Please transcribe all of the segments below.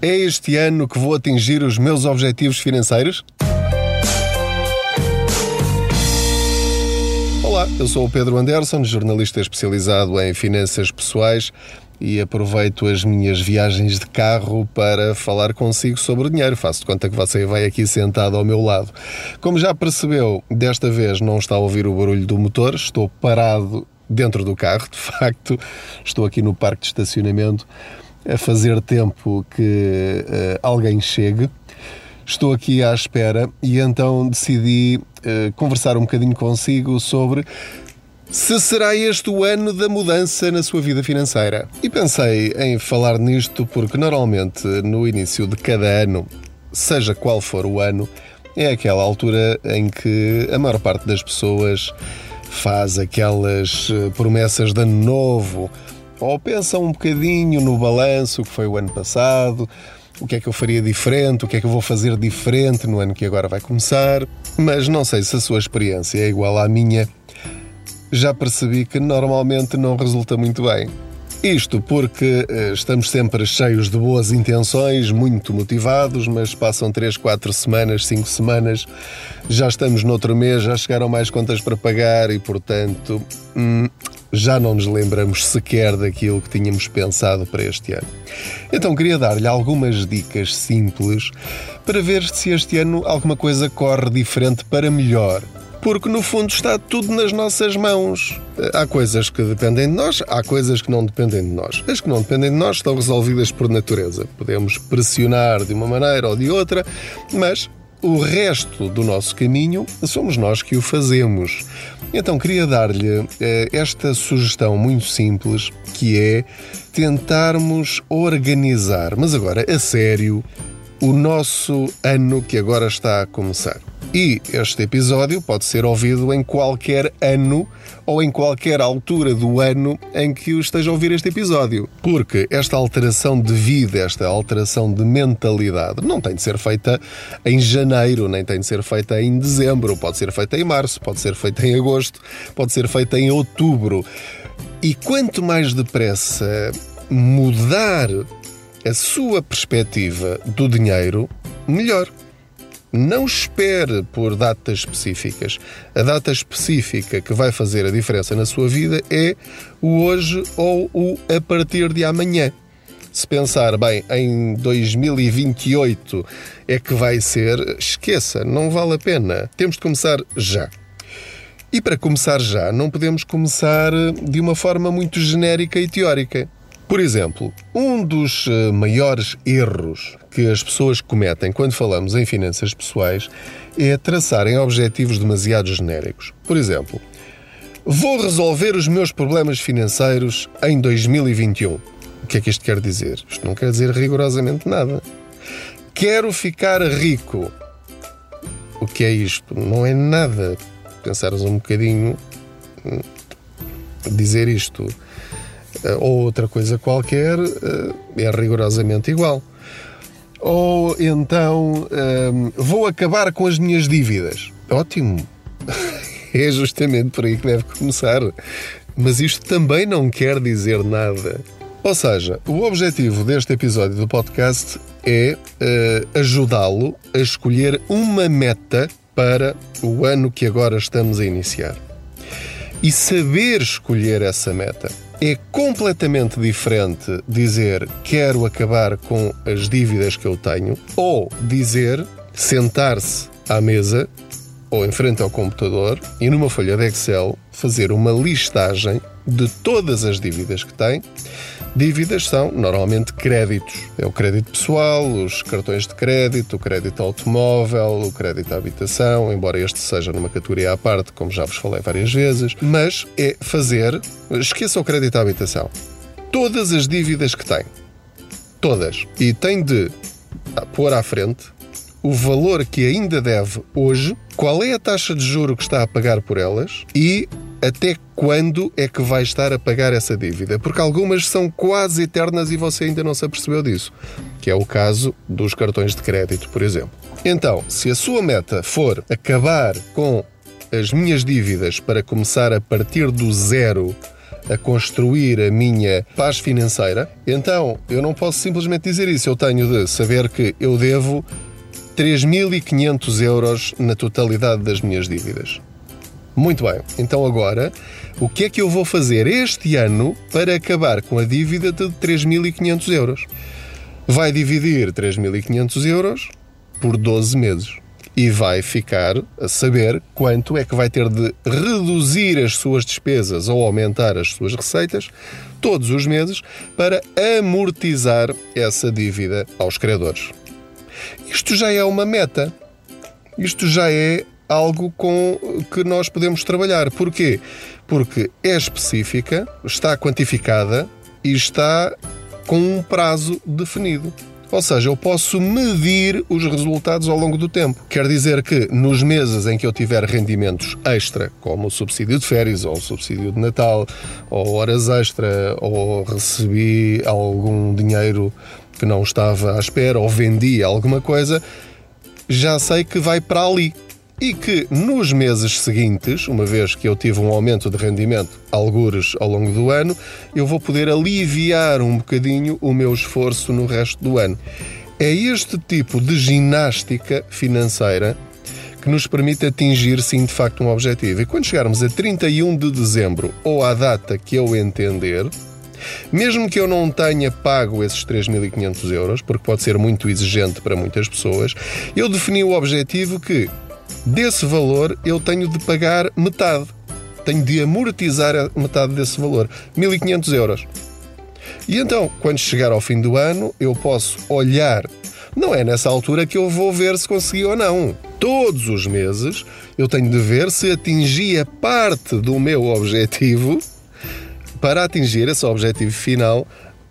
É este ano que vou atingir os meus objetivos financeiros? Olá, eu sou o Pedro Anderson, jornalista especializado em finanças pessoais e aproveito as minhas viagens de carro para falar consigo sobre o dinheiro. Faço de conta que você vai aqui sentado ao meu lado. Como já percebeu, desta vez não está a ouvir o barulho do motor, estou parado dentro do carro, de facto, estou aqui no parque de estacionamento a fazer tempo que uh, alguém chegue. Estou aqui à espera e então decidi uh, conversar um bocadinho consigo sobre se será este o ano da mudança na sua vida financeira. E pensei em falar nisto porque normalmente no início de cada ano, seja qual for o ano, é aquela altura em que a maior parte das pessoas faz aquelas eh, promessas de ano novo ou pensa um bocadinho no balanço que foi o ano passado, o que é que eu faria diferente, o que é que eu vou fazer diferente no ano que agora vai começar. Mas não sei se a sua experiência é igual à minha. Já percebi que normalmente não resulta muito bem. Isto porque eh, estamos sempre cheios de boas intenções, muito motivados, mas passam 3, 4 semanas, 5 semanas, já estamos noutro mês, já chegaram mais contas para pagar e, portanto, hum, já não nos lembramos sequer daquilo que tínhamos pensado para este ano. Então queria dar-lhe algumas dicas simples para ver se este ano alguma coisa corre diferente para melhor porque no fundo está tudo nas nossas mãos. Há coisas que dependem de nós, há coisas que não dependem de nós. As que não dependem de nós estão resolvidas por natureza. Podemos pressionar de uma maneira ou de outra, mas o resto do nosso caminho somos nós que o fazemos. Então queria dar-lhe eh, esta sugestão muito simples que é tentarmos organizar, mas agora a sério, o nosso ano que agora está a começar. E este episódio pode ser ouvido em qualquer ano ou em qualquer altura do ano em que esteja a ouvir este episódio. Porque esta alteração de vida, esta alteração de mentalidade, não tem de ser feita em janeiro, nem tem de ser feita em dezembro, pode ser feita em março, pode ser feita em agosto, pode ser feita em outubro. E quanto mais depressa mudar a sua perspectiva do dinheiro, melhor. Não espere por datas específicas. A data específica que vai fazer a diferença na sua vida é o hoje ou o a partir de amanhã. Se pensar, bem, em 2028 é que vai ser, esqueça, não vale a pena. Temos de começar já. E para começar já, não podemos começar de uma forma muito genérica e teórica. Por exemplo, um dos eh, maiores erros que as pessoas cometem quando falamos em finanças pessoais é traçarem objetivos demasiado genéricos. Por exemplo, vou resolver os meus problemas financeiros em 2021. O que é que isto quer dizer? Isto não quer dizer rigorosamente nada. Quero ficar rico. O que é isto? Não é nada. Pensares um bocadinho, hum, dizer isto ou outra coisa qualquer eh, é rigorosamente igual. Ou então eh, vou acabar com as minhas dívidas. Ótimo! É justamente por aí que deve começar. Mas isto também não quer dizer nada. Ou seja, o objetivo deste episódio do podcast é ajudá-lo a escolher uma meta para o ano que agora estamos a iniciar. E saber escolher essa meta. É completamente diferente dizer quero acabar com as dívidas que eu tenho ou dizer sentar-se à mesa ou em frente ao computador e numa folha de Excel fazer uma listagem de todas as dívidas que tem Dívidas são normalmente créditos. É o crédito pessoal, os cartões de crédito, o crédito automóvel, o crédito à habitação, embora este seja numa categoria à parte, como já vos falei várias vezes, mas é fazer, esqueça o crédito à habitação, todas as dívidas que tem. Todas. E tem de pôr à frente o valor que ainda deve hoje, qual é a taxa de juro que está a pagar por elas e até quando é que vai estar a pagar essa dívida? Porque algumas são quase eternas e você ainda não se apercebeu disso, que é o caso dos cartões de crédito, por exemplo. Então, se a sua meta for acabar com as minhas dívidas para começar a partir do zero a construir a minha paz financeira, então eu não posso simplesmente dizer isso. Eu tenho de saber que eu devo 3.500 euros na totalidade das minhas dívidas. Muito bem, então agora, o que é que eu vou fazer este ano para acabar com a dívida de 3.500 euros? Vai dividir 3.500 euros por 12 meses e vai ficar a saber quanto é que vai ter de reduzir as suas despesas ou aumentar as suas receitas todos os meses para amortizar essa dívida aos credores. Isto já é uma meta. Isto já é algo com que nós podemos trabalhar. Porquê? Porque é específica, está quantificada e está com um prazo definido. Ou seja, eu posso medir os resultados ao longo do tempo. Quer dizer que nos meses em que eu tiver rendimentos extra, como o subsídio de férias, ou o subsídio de Natal, ou horas extra, ou recebi algum dinheiro que não estava à espera, ou vendi alguma coisa, já sei que vai para ali e que nos meses seguintes, uma vez que eu tive um aumento de rendimento, algures ao longo do ano, eu vou poder aliviar um bocadinho o meu esforço no resto do ano. É este tipo de ginástica financeira que nos permite atingir, sim, de facto, um objetivo. E quando chegarmos a 31 de dezembro ou à data que eu entender, mesmo que eu não tenha pago esses 3.500 euros, porque pode ser muito exigente para muitas pessoas, eu defini o objetivo que desse valor eu tenho de pagar metade. Tenho de amortizar metade desse valor, 1.500 euros. E então, quando chegar ao fim do ano, eu posso olhar. Não é nessa altura que eu vou ver se consegui ou não. Todos os meses eu tenho de ver se atingi a parte do meu objetivo para atingir esse objetivo final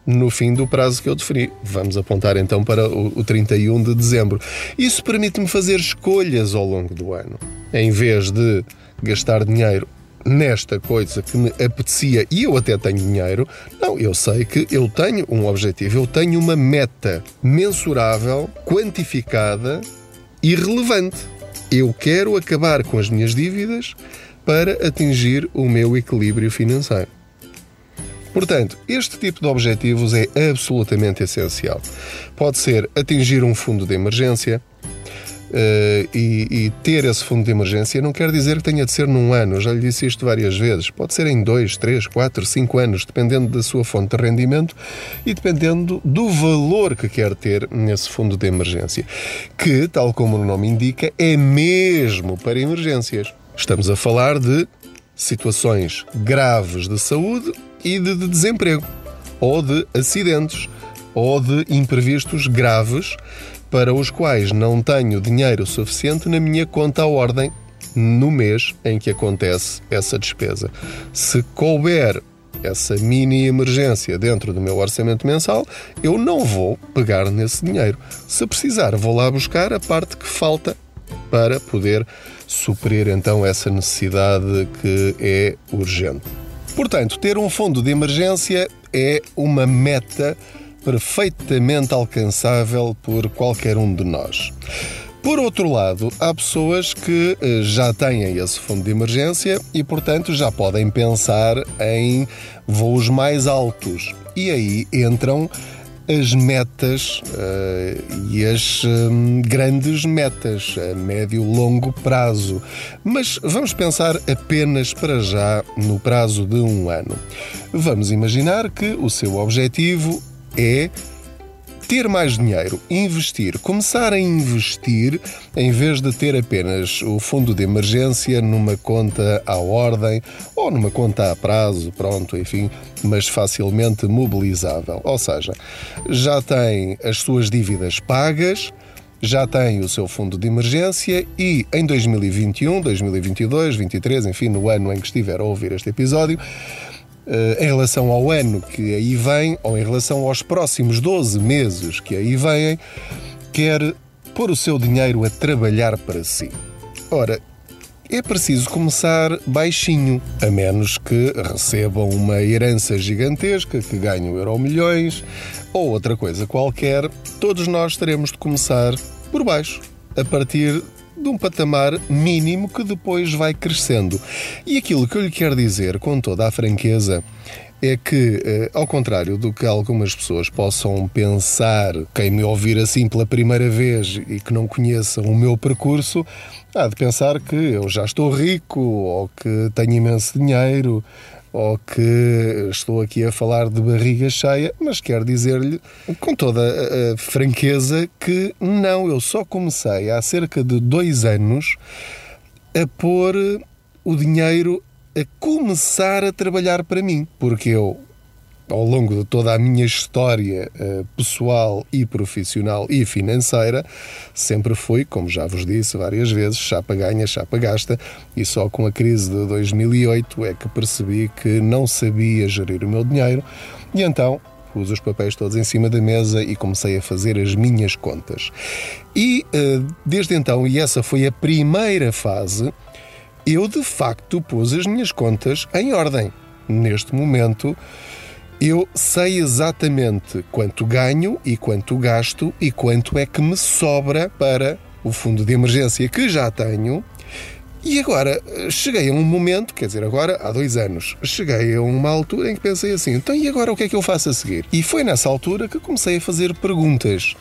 no fim do prazo que eu defini. Vamos apontar então para o, 31 de dezembro. Isso permite-me fazer escolhas ao longo do ano. Em vez de gastar dinheiro nesta coisa que me apetecia e eu até tenho dinheiro, não, eu sei que eu tenho um objetivo, eu tenho uma meta mensurável, quantificada e relevante. Eu quero acabar com as minhas dívidas para atingir o meu equilíbrio financeiro. Portanto, este tipo de objetivos é absolutamente essencial. Pode ser atingir um fundo de emergência, Uh, e, e, ter esse fundo de emergência não quer dizer que tenha de ser num ano, já lhe disse isto várias vezes. Pode ser em dois, três, quatro, cinco anos, dependendo da sua fonte de rendimento e dependendo do valor que quer ter nesse fundo de emergência, que, tal como o nome indica, é mesmo para emergências. Estamos a falar de situações graves de saúde e de, de desemprego, ou de acidentes, ou de imprevistos graves para os quais não tenho dinheiro suficiente na minha conta à ordem no mês em que acontece essa despesa. Se couber essa mini emergência dentro do meu orçamento mensal, eu não vou pegar nesse dinheiro. Se precisar, vou lá buscar a parte que falta para poder suprir então essa necessidade que é urgente. Portanto, ter um fundo de emergência é uma meta perfeitamente alcançável por qualquer um de nós. Por outro lado, há pessoas que eh, já têm esse fundo de emergência e, portanto, já podem pensar em voos mais altos. E aí entram as metas uh, e as um, grandes metas a médio e longo prazo. Mas vamos pensar apenas para já no prazo de um ano. Vamos imaginar que o seu objetivo é ter mais dinheiro, investir, começar a investir em vez de ter apenas o fundo de emergência numa conta à ordem ou numa conta a prazo, pronto, enfim, mas facilmente mobilizável. Ou seja, já tem as suas dívidas pagas já tem o seu fundo de emergência e em 2021, 2022, 2023, enfim, no ano em que estiver a ouvir este episódio, em relação ao ano que aí vem, ou em relação aos próximos 12 meses que aí vêm, quer pôr o seu dinheiro a trabalhar para si. Ora, é preciso começar baixinho, a menos que recebam uma herança gigantesca, que ganhem euro milhões ou outra coisa qualquer, todos nós teremos de começar por baixo, a partir de um patamar mínimo que depois vai crescendo. E aquilo que eu lhe quero dizer com toda a franqueza é que, eh, ao contrário do que algumas pessoas possam pensar, quem me ouvir assim pela primeira vez e que não conheçam o meu percurso, há de pensar que eu já estou rico ou que tenho imenso dinheiro ou que estou aqui a falar de barriga cheia, mas quero dizer-lhe com toda a franqueza que não, eu só comecei há cerca de dois anos a pôr o dinheiro a começar a trabalhar para mim, porque eu ao longo de toda a minha história uh, pessoal e profissional e financeira, sempre fui, como já vos disse várias vezes, chapa ganha, chapa gasta, e só com a crise de 2008 é que percebi que não sabia gerir o meu dinheiro, e então pus os papéis todos em cima da mesa e comecei a fazer as minhas contas. E uh, desde então, e essa foi a primeira fase, eu de facto pus as minhas contas em ordem. Neste momento, eu sei exatamente quanto ganho e quanto gasto e quanto é que me sobra para o fundo de emergência que já tenho. E agora cheguei a um momento, quer dizer, agora há dois anos, cheguei a uma altura em que pensei assim: então e agora o que é que eu faço a seguir? E foi nessa altura que comecei a fazer perguntas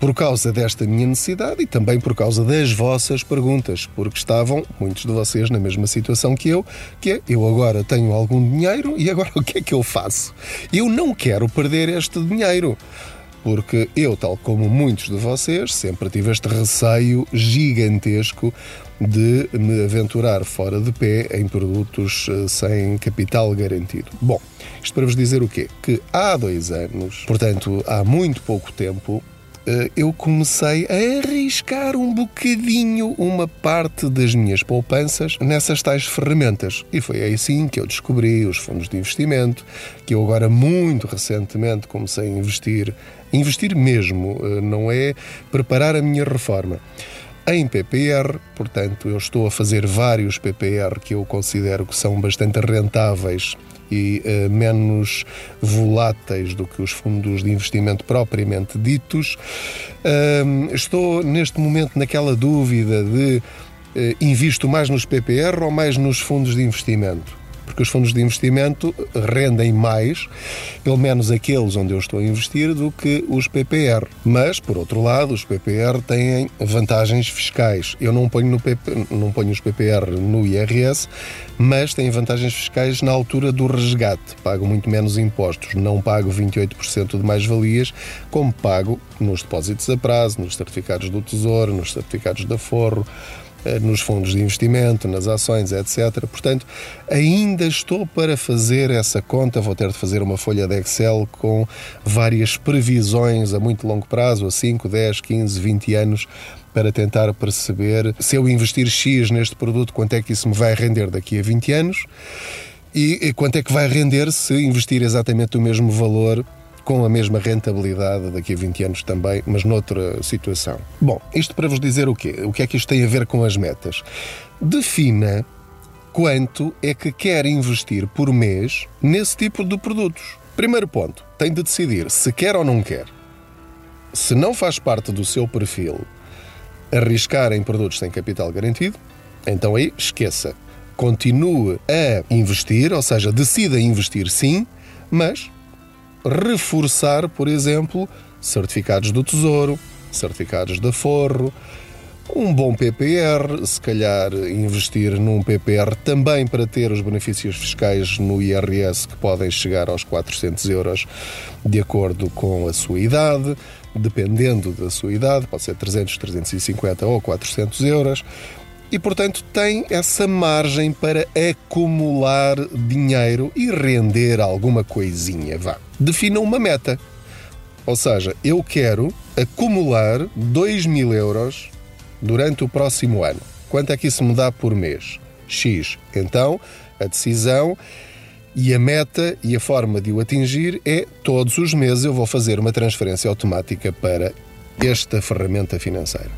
por causa desta minha necessidade e também por causa das vossas perguntas, porque estavam muitos de vocês na mesma situação que eu, que é eu agora tenho algum dinheiro e agora o que é que eu faço? Eu não quero perder este dinheiro. Porque eu, tal como muitos de vocês, sempre tive este receio gigantesco de me aventurar fora de pé em produtos eh, sem capital garantido. Bom, isto para vos dizer o quê? Que há dois anos, portanto há muito pouco tempo, eu comecei a arriscar um bocadinho uma parte das minhas poupanças nessas tais ferramentas. E foi assim que eu descobri os fundos de investimento, que eu agora muito recentemente comecei a investir, investir mesmo, eh, não é preparar a minha reforma em PPR, portanto, eu estou a fazer vários PPR que eu considero que são bastante rentáveis e uh, menos voláteis do que os fundos de investimento propriamente ditos. Uh, estou neste momento naquela dúvida de uh, invisto mais nos PPR ou mais nos fundos de investimento porque os fundos de investimento rendem mais, pelo menos aqueles onde eu estou a investir, do que os PPR. Mas, por outro lado, os PPR têm vantagens fiscais. Eu não ponho, PP, não ponho os PPR no IRS, mas têm vantagens fiscais na altura do resgate. Pago muito menos impostos. Não pago 28% de mais-valias, como pago nos depósitos a prazo, nos certificados do Tesouro, nos certificados da Forro nos fundos de investimento, nas ações, etc. Portanto, ainda estou para fazer essa conta, vou ter de fazer uma folha de Excel com várias previsões a muito longo prazo, a 5, 10, 15, 20 anos, para tentar perceber se eu investir X neste produto, quanto é que isso me vai render daqui a 20 anos e quanto é que vai render se investir exatamente o mesmo valor com a mesma rentabilidade daqui a 20 anos também, mas noutra situação. Bom, isto para vos dizer o quê? O que é que isto tem a ver com as metas? Defina quanto é que quer investir por mês nesse tipo de produtos. Primeiro ponto, tem de decidir se quer ou não quer. Se não faz parte do seu perfil arriscar em produtos sem capital garantido, então aí esqueça. Continue a investir, ou seja, decida investir sim, mas reforçar, por exemplo, certificados do Tesouro, certificados da Forro, um bom PPR, se calhar investir num PPR também para ter os benefícios fiscais no IRS que podem chegar aos 400 euros de acordo com a sua idade, dependendo da sua idade, pode ser 300, 350 ou 400 euros e, portanto, tem essa margem para acumular dinheiro e render alguma coisinha. Vá. Defina uma meta. Ou seja, eu quero acumular 2 mil euros durante o próximo ano. Quanto é que isso me dá por mês? X. Então, a decisão e a meta e a forma de o atingir é todos os meses eu vou fazer uma transferência automática para esta ferramenta financeira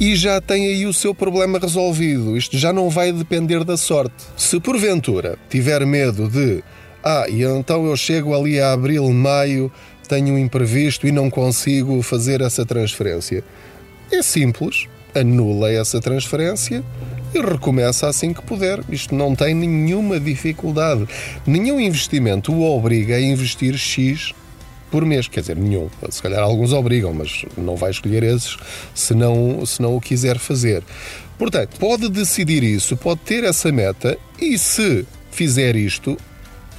e já tem aí o seu problema resolvido. Isto já não vai depender da sorte. Se porventura tiver medo de, ah, e então eu chego ali a abril, maio, tenho um imprevisto e não consigo fazer essa transferência. É simples. anula essa transferência e recomeça assim que puder. Isto não tem nenhuma dificuldade. Nenhum investimento o obriga a investir X por mês, quer dizer, nenhum. Se calhar alguns obrigam, mas não vai escolher esses se não, se não o quiser fazer. Portanto, pode decidir isso, pode ter essa meta e se fizer isto,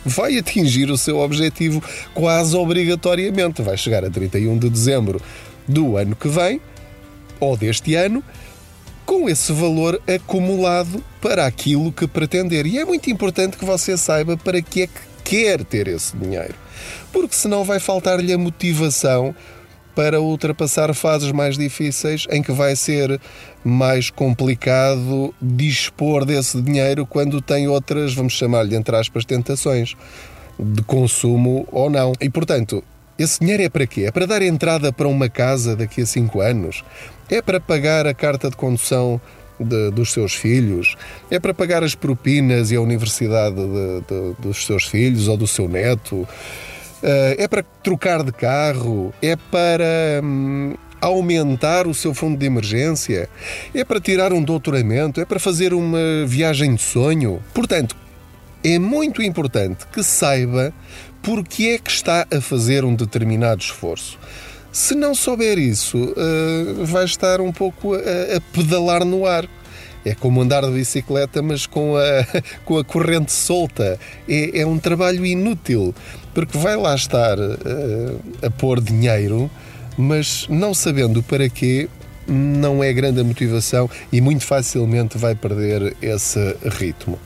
vai atingir o seu objetivo quase obrigatoriamente. Vai chegar a 31 de dezembro do ano que vem ou deste ano com esse valor acumulado para aquilo que pretender. E é muito importante que você saiba para que é que quer ter esse dinheiro, porque senão vai faltar-lhe a motivação para ultrapassar fases mais difíceis em que vai ser mais complicado dispor desse dinheiro quando tem outras, vamos chamar-lhe entre aspas, tentações de consumo ou não. E portanto, esse dinheiro é para quê? É para dar entrada para uma casa daqui a 5 anos? É para pagar a carta de condução de, dos seus filhos? É para pagar as propinas e a universidade de, de, dos seus filhos ou do seu neto? Eh, é para trocar de carro? É para hum, aumentar o seu fundo de emergência? É para tirar um doutoramento? É para fazer uma viagem de sonho? Portanto, é muito importante que saiba porque é que está a fazer um determinado esforço. Se não souber isso, uh, vai estar um pouco a, pedalar no ar. É como andar de bicicleta, mas com a, com a corrente solta. É, é um trabalho inútil, porque vai lá estar uh, a pôr dinheiro, mas não sabendo para quê, não é grande a motivação e muito facilmente vai perder esse ritmo.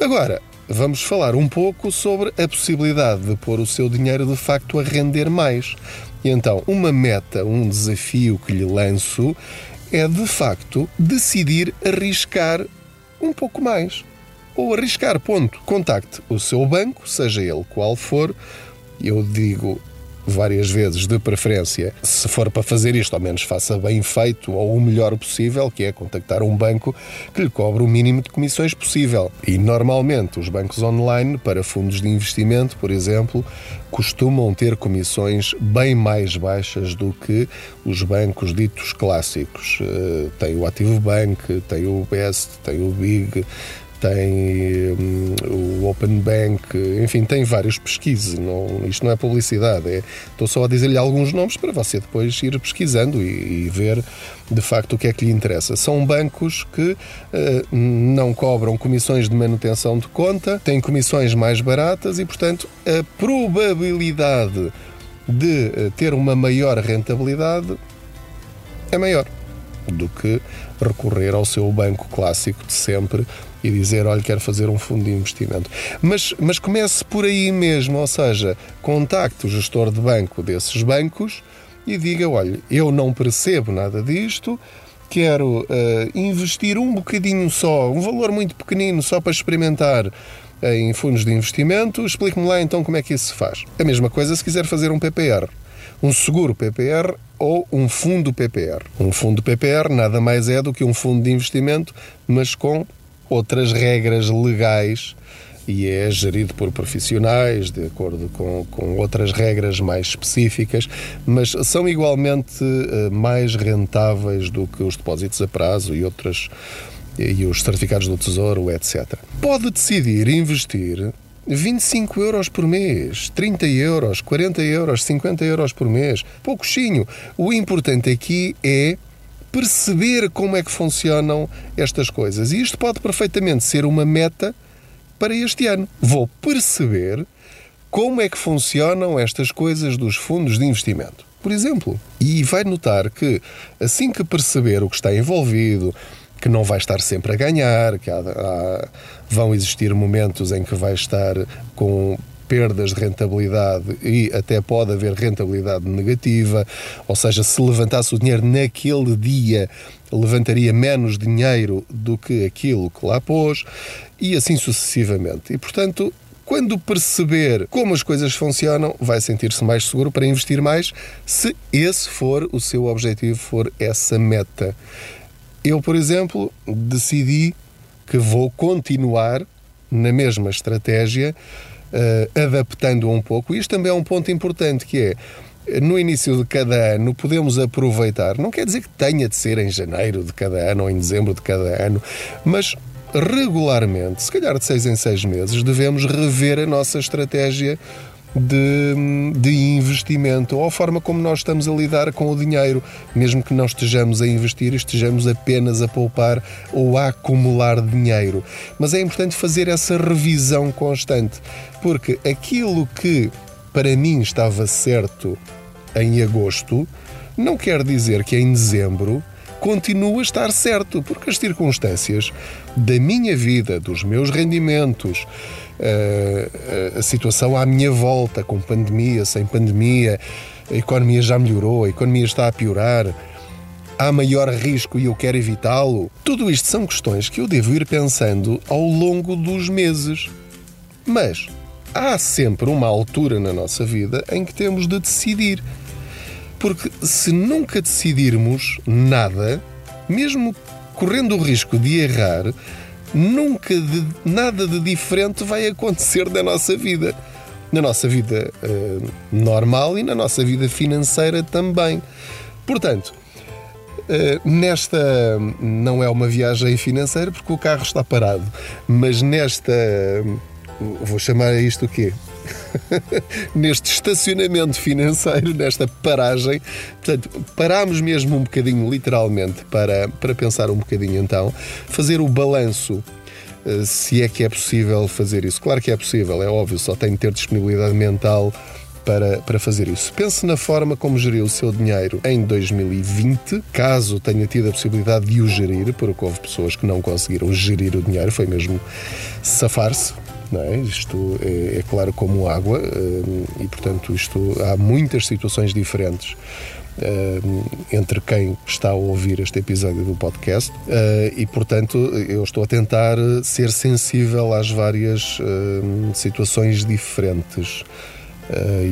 Agora, vamos falar um pouco sobre a possibilidade de pôr o seu dinheiro de facto a render mais. E então, uma meta, um desafio que lhe lanço é de facto decidir arriscar um pouco mais. Ou arriscar, ponto. Contacte o seu banco, seja ele qual for. Eu digo várias vezes, de preferência, se for para fazer isto, ao menos faça bem feito ou o melhor possível, que é contactar um banco que lhe cobre o mínimo de comissões possível. E normalmente os bancos online, para fundos de investimento, por exemplo, costumam ter comissões bem mais baixas do que os bancos ditos clássicos. Eh, tem o Ativo Bank, tem o Best, tem o Big, tem um, o Open Bank, enfim, tem vários pesquisas. Não, isto não é publicidade, é, estou só a dizer-lhe alguns nomes para você depois ir pesquisando e, e, ver de facto o que é que lhe interessa. São bancos que uh, não cobram comissões de manutenção de conta, têm comissões mais baratas e, portanto, a probabilidade de uh, ter uma maior rentabilidade é maior do que recorrer ao seu banco clássico de sempre e dizer, olha, quero fazer um fundo de investimento. Mas, mas comece por aí mesmo, ou seja, contacte o gestor de banco desses bancos e diga, olha, eu não percebo nada disto, quero uh, investir um bocadinho só, um valor muito pequenino só para experimentar em fundos de investimento, explique-me lá então como é que isso se faz. A mesma coisa se quiser fazer um PPR. Um seguro PPR ou um fundo PPR. Um fundo PPR nada mais é do que um fundo de investimento, mas com outras regras legais e é gerido por profissionais, de acordo com, com outras regras mais específicas, mas são igualmente uh, mais rentáveis do que os depósitos a prazo e outras e os certificados do Tesouro, etc. Pode decidir investir 25 euros por mês, 30 euros, 40 euros, 50 euros por mês, pouquinho. O importante aqui é perceber como é que funcionam estas coisas. E isto pode perfeitamente ser uma meta para este ano. Vou perceber como é que funcionam estas coisas dos fundos de investimento. Por exemplo, e vai notar que assim que perceber o que está envolvido, que não vai estar sempre a ganhar, que há, há, vão existir momentos em que vai estar com perdas de rentabilidade e até pode haver rentabilidade negativa, ou seja, se levantasse o dinheiro naquele dia, levantaria menos dinheiro do que aquilo que lá pôs e assim sucessivamente. E portanto, quando perceber como as coisas funcionam, vai sentir-se mais seguro para investir mais, se esse for o seu objetivo, for essa meta. Eu, por exemplo, decidi que vou continuar na mesma estratégia uh, adaptando um pouco. Isto também é um ponto importante, que é no início de cada ano podemos aproveitar. Não quer dizer que tenha de ser em janeiro de cada ano ou em dezembro de cada ano, mas regularmente, se calhar de seis em seis meses, devemos rever a nossa estratégia de, de, investimento ou a forma como nós estamos a lidar com o dinheiro, mesmo que não estejamos a investir, estejamos apenas a poupar ou a acumular dinheiro. Mas é importante fazer essa revisão constante, porque aquilo que para mim estava certo em agosto não quer dizer que em dezembro continua a estar certo, porque as circunstâncias da minha vida, dos meus rendimentos, eh, a situação à minha volta, com pandemia, sem pandemia, a economia já melhorou, a economia está a piorar, há maior risco e eu quero evitá-lo. Tudo isto são questões que eu devo ir pensando ao longo dos meses. Mas há sempre uma altura na nossa vida em que temos de decidir. Porque se nunca decidirmos nada, mesmo correndo o risco de errar, nunca de, nada de diferente vai acontecer na nossa vida. Na nossa vida uh, normal e na nossa vida financeira também. Portanto, uh, nesta não é uma viagem financeira porque o carro está parado, mas nesta vou chamar isto o quê? neste estacionamento financeiro, nesta paragem. Portanto, parámos mesmo um bocadinho, literalmente, para, para pensar um bocadinho então, fazer o balanço eh, se é que é possível fazer isso. Claro que é possível, é óbvio, só tem de ter disponibilidade mental para, para fazer isso. Pense na forma como geriu o seu dinheiro em 2020, caso tenha tido a possibilidade de o gerir, porque houve pessoas que não conseguiram gerir o dinheiro, foi mesmo safar-se não é? Isto é, é claro como água hum, e, portanto, isto há muitas situações diferentes hum, entre quem está a ouvir este episódio do podcast uh, e, portanto, eu estou a tentar ser sensível às várias situações diferentes.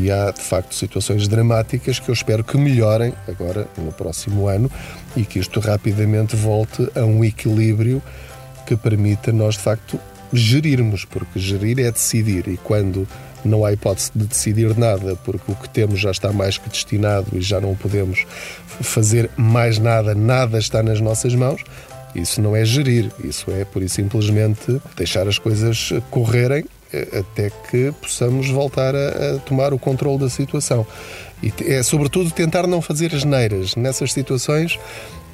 E há de facto situações dramáticas que eu espero que melhorem agora no próximo ano e que isto rapidamente volte a um equilíbrio que permita nós de facto gerirmos, porque gerir é decidir e quando não há hipótese de decidir nada, porque o que temos já está mais que destinado e já não podemos fazer mais nada, nada está nas nossas mãos. Isso não é gerir, isso é por e simplesmente deixar as coisas correrem eh, até que possamos voltar a, a tomar o controle da situação. E é sobretudo tentar não fazer as neiras nessas situações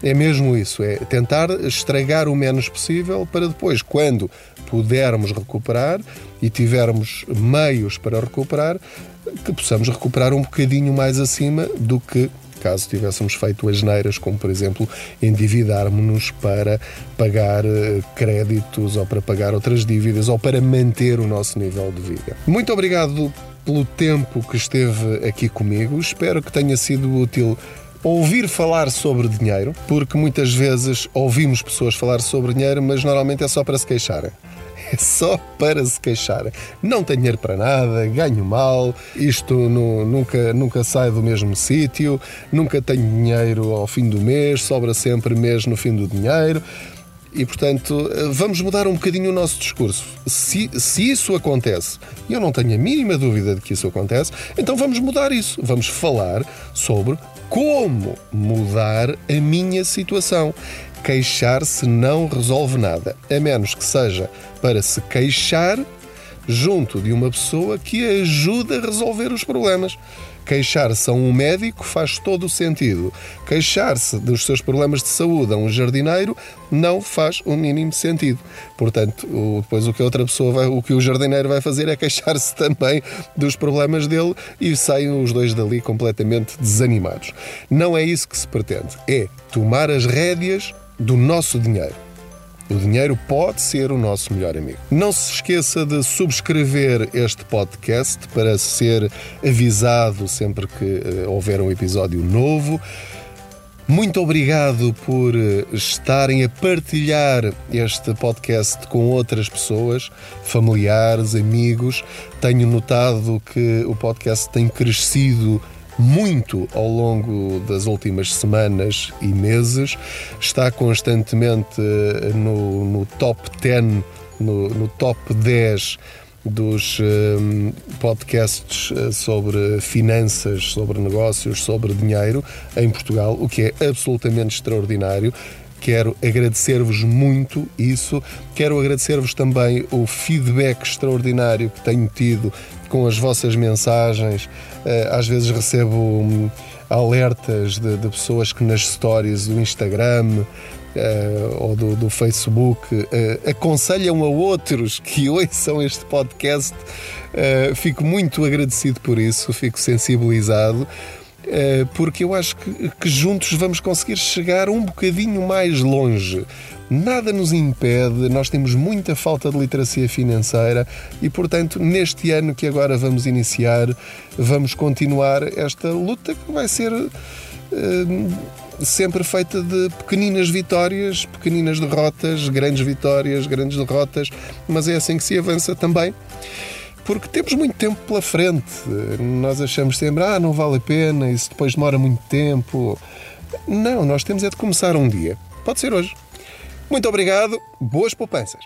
é mesmo isso, é tentar estragar o menos possível para depois, quando pudermos recuperar e tivermos meios para recuperar, que possamos recuperar um bocadinho mais acima do que caso tivéssemos feito as neiras, como por exemplo endividarmos-nos para pagar eh, créditos ou para pagar outras dívidas ou para manter o nosso nível de vida. Muito obrigado pelo tempo que esteve aqui comigo. Espero que tenha sido útil ouvir falar sobre dinheiro, porque muitas vezes ouvimos pessoas falar sobre dinheiro, mas normalmente é só para se queixarem. É só para se queixarem. Não tenho dinheiro para nada, ganho mal, isto no, nunca, nunca sai do mesmo sítio, nunca tenho dinheiro ao fim do mês, sobra sempre mês no fim do dinheiro. E, portanto, vamos mudar um bocadinho o nosso discurso. Se, se isso acontece, e eu não tenho a mínima dúvida de que isso acontece, então vamos mudar isso. Vamos falar sobre como mudar a minha situação. Queixar-se não resolve nada, a menos que seja para se queixar junto de uma pessoa que ajuda a resolver os problemas. Queixar-se a um médico faz todo o sentido. Queixar-se dos seus problemas de saúde a um jardineiro não faz o mínimo sentido. Portanto, depois o que a outra pessoa vai, o que o jardineiro vai fazer é queixar-se também dos problemas dele e saem os dois dali completamente desanimados. Não é isso que se pretende. É tomar as rédeas do nosso dinheiro. O dinheiro pode ser o nosso melhor amigo. Não se esqueça de subscrever este podcast para ser avisado sempre que uh, houver um episódio novo. Muito obrigado por eh, estarem a partilhar este podcast com outras pessoas, familiares, amigos. Tenho notado que o podcast tem crescido muito ao longo das últimas semanas e meses, está constantemente eh, no, no top 10, no, no top 10 dos um, podcasts eh, sobre finanças, sobre negócios, sobre dinheiro em Portugal, o que é absolutamente extraordinário. Quero agradecer-vos muito isso. Quero agradecer-vos também o feedback extraordinário que tenho tido com as vossas mensagens. Eh, às vezes recebo hum, alertas de, de pessoas que nas stories do Instagram Uh, ou do, do Facebook uh, aconselham a outros que ouçam este podcast. Uh, fico muito agradecido por isso, fico sensibilizado. Porque eu acho que, que juntos vamos conseguir chegar um bocadinho mais longe. Nada nos impede, nós temos muita falta de literacia financeira e, portanto, neste ano que agora vamos iniciar, vamos continuar esta luta que vai ser sempre feita de pequeninas vitórias, pequeninas derrotas, grandes vitórias, grandes derrotas, mas é assim que se avança também. Porque temos muito tempo pela frente. Nós achamos sempre, ah, não vale a pena, isso depois demora muito tempo. Não, nós temos é de começar um dia. Pode ser hoje. Muito obrigado, boas poupanças.